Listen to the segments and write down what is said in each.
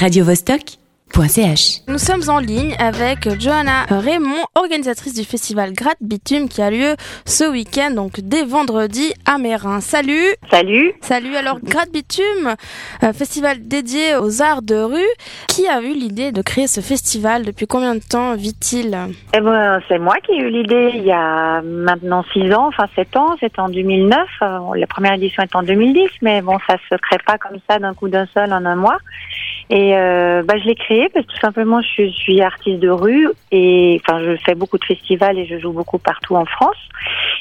radiovostok.ch. Nous sommes en ligne avec Johanna Raymond, organisatrice du festival Gratte Bitume qui a lieu ce week-end, donc dès vendredi à Mérin. Salut Salut Salut, alors Gratte Bitume, euh, festival dédié aux arts de rue. Qui a eu l'idée de créer ce festival? Depuis combien de temps vit-il? Eh ben, C'est moi qui ai eu l'idée il y a maintenant 6 ans, enfin 7 ans, c'était en 2009. Euh, La première édition est en 2010, mais bon, ça se crée pas comme ça d'un coup d'un seul en un mois. Et euh, bah, je l'ai créé parce que tout simplement je suis, artiste de rue et enfin je fais beaucoup de festivals et je joue beaucoup partout en France.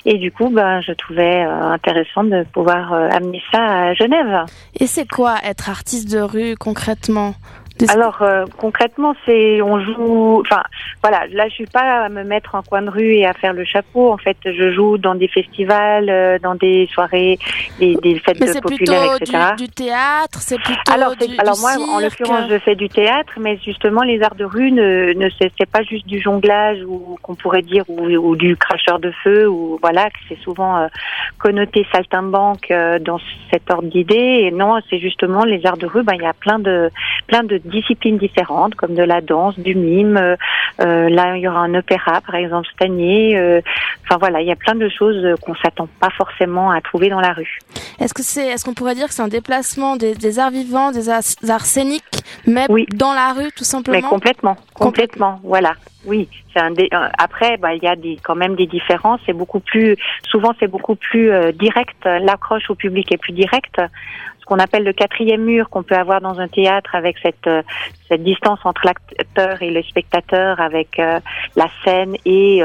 Et du coup, bah, je trouvais euh, intéressant de pouvoir euh, amener ça à Genève. Et c'est quoi être artiste de rue concrètement? Alors euh, concrètement, c'est on joue. Enfin voilà, là je suis pas à me mettre en coin de rue et à faire le chapeau. En fait, je joue dans des festivals, euh, dans des soirées, des, des fêtes Mais populaires, du, etc. du théâtre, c'est plutôt Alors, c'est- du, alors du moi, en l'occurrence, je fais du théâtre, mais justement, les arts de rue ne, ne c'est c'est pas juste du jonglage ou qu'on pourrait dire ou, ou du cracheur de feu ou voilà, que c'est souvent euh, connoté saltimbanque euh, dans cet ordre d'idée. Et non, c'est justement les arts de rue. Ben, il y a plein de plein de disciplines différentes, comme de la danse, du mime. euh, euh, là, il y aura un opéra, par exemple, cette année. euh, Enfin voilà, il y a plein de choses qu'on s'attend pas forcément à trouver dans la rue. Est-ce que c'est, est-ce qu'on pourrait dire que c'est un déplacement des, des arts vivants, des arts, arts scéniques, mais Oui. dans la rue tout Mais simplement? complètement, complètement, voilà. Oui, c'est un dé- euh, après bah il y a des quand même des différences, c'est beaucoup plus souvent c'est beaucoup plus euh, direct, l'accroche au public est plus directe. Ce qu'on appelle le quatrième mur qu'on peut avoir dans un théâtre avec cette euh, cette distance entre l'acteur et le spectateur avec la scène et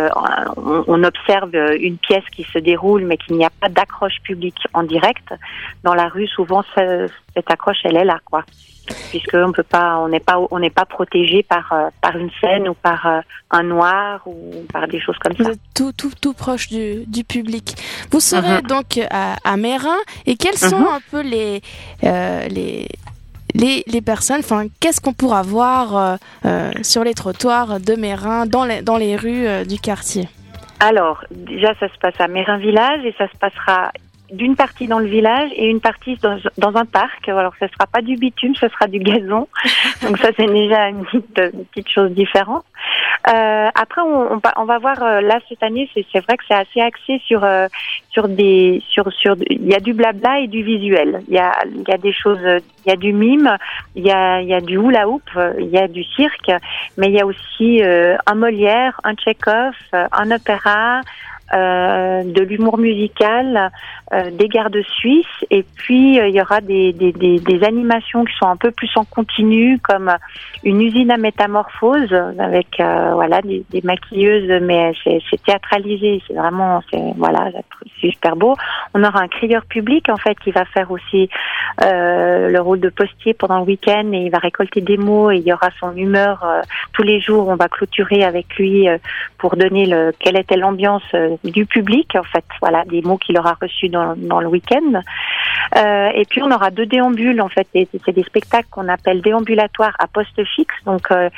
on, observe une pièce qui se déroule mais qu'il n'y a pas d'accroche publique en direct. Dans la rue, souvent ce- cette accroche elle est là quoi puisque on peut pas, on n'est pas, on n'est pas protégé par par une scène ou par un noir ou par des choses comme Vous ça. êtes tout, tout, tout proche du, du public. Vous serez Mhm. donc à, à Mérin. Et quelles sont Mhm. un peu les, euh, les, les, les personnes, enfin, qu'est-ce qu'on pourra voir euh, euh, sur les trottoirs de Mérin, dans les, dans les rues euh, du quartier? Alors déjà, ça se passe à Mérin Village et ça se passera d'une partie dans le village et une partie dans, dans un parc. Alors, ce sera pas du bitume, ce sera du gazon. Donc ça, c'est déjà une petite, une petite chose différente. Euh, après, on, on, on va voir euh, là cette année. C'est vrai que c'est assez axé sur euh, sur des sur sur. Il y a du blabla et du visuel. Il y a il y a des choses. Il y a du mime. Il y a il y a du hula hoop. Il y a du cirque. Mais il y a aussi euh, un Molière, un Tchekhov, un opéra. Euh, de l'humour musical, euh, des gardes suisses, et puis euh, il y aura des, des, des, des animations qui sont un peu plus en continu, comme une usine à métamorphose avec euh, voilà des, maquilleuses, mais c'est c'est théâtralisé, c'est vraiment c'est voilà c'est super beau. On aura un crieur public en fait qui va faire aussi euh, le rôle de postier pendant le week-end et il va récolter des mots et il y aura son humeur euh, tous les jours. On va clôturer avec lui euh, pour donner le quelle était l'ambiance du public en fait. Voilà des mots qu'il aura reçus dans le week-end. Euh, et puis on aura deux déambules en fait. C'est des spectacles qu'on appelle déambulatoires à poste fixe, donc euh,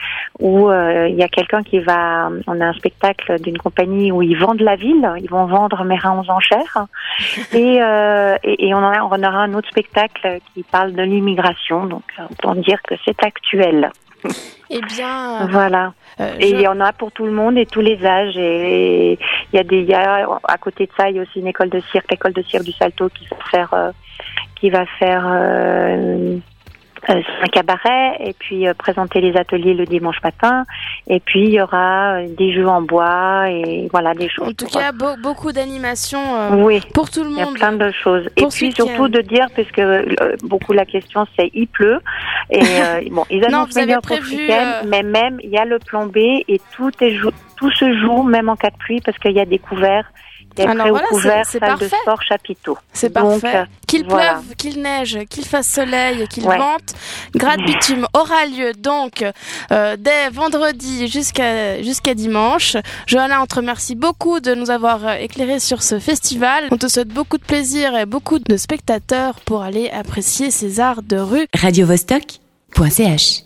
où euh, il y a quelqu'un qui va. On a un spectacle d'une compagnie où ils vendent la ville, ils vont vendre Mérin aux enchères. Et, euh, et, et on, en a- on aura un autre spectacle qui parle de l'immigration, donc autant dire que c'est actuel. Eh bien, Voilà. euh, Et je- il y en a pour tout le monde et tous les âges. Et il y a des, il y a, à côté de ça, il y a aussi une école de cirque, l'école de cirque du Salto, qui va faire, euh, qui va faire euh, euh, un cabaret et puis euh, présenter les ateliers le dimanche matin. Et puis il y aura euh, des jeux en bois et voilà des choses. en tout cas, beau- beaucoup d'animations euh, oui. pour tout le Il y a monde. plein de choses. Et puis surtout de dire, parce que euh, beaucoup la question c'est il pleut. Et euh, bon, ils Non, annoncent meilleur pour week-end, mais même il y a le plan B et tout est tout se joue même en cas de pluie parce qu'il y a des couverts. Alors prêt voilà, au couvert, c'est- c'est salle de parfait. sport, chapiteau. C'est Donc, parfait. euh, Qu'il voilà. pleuve, qu'il neige, qu'il fasse soleil, qu'il Ouais. vente, Grade Bitume aura lieu donc euh, dès vendredi jusqu'à jusqu'à dimanche. Johanna, on te remercie beaucoup de nous avoir euh, éclairé sur ce festival. On te souhaite beaucoup de plaisir et beaucoup de spectateurs pour aller apprécier ces arts de rue. radiovostok.ch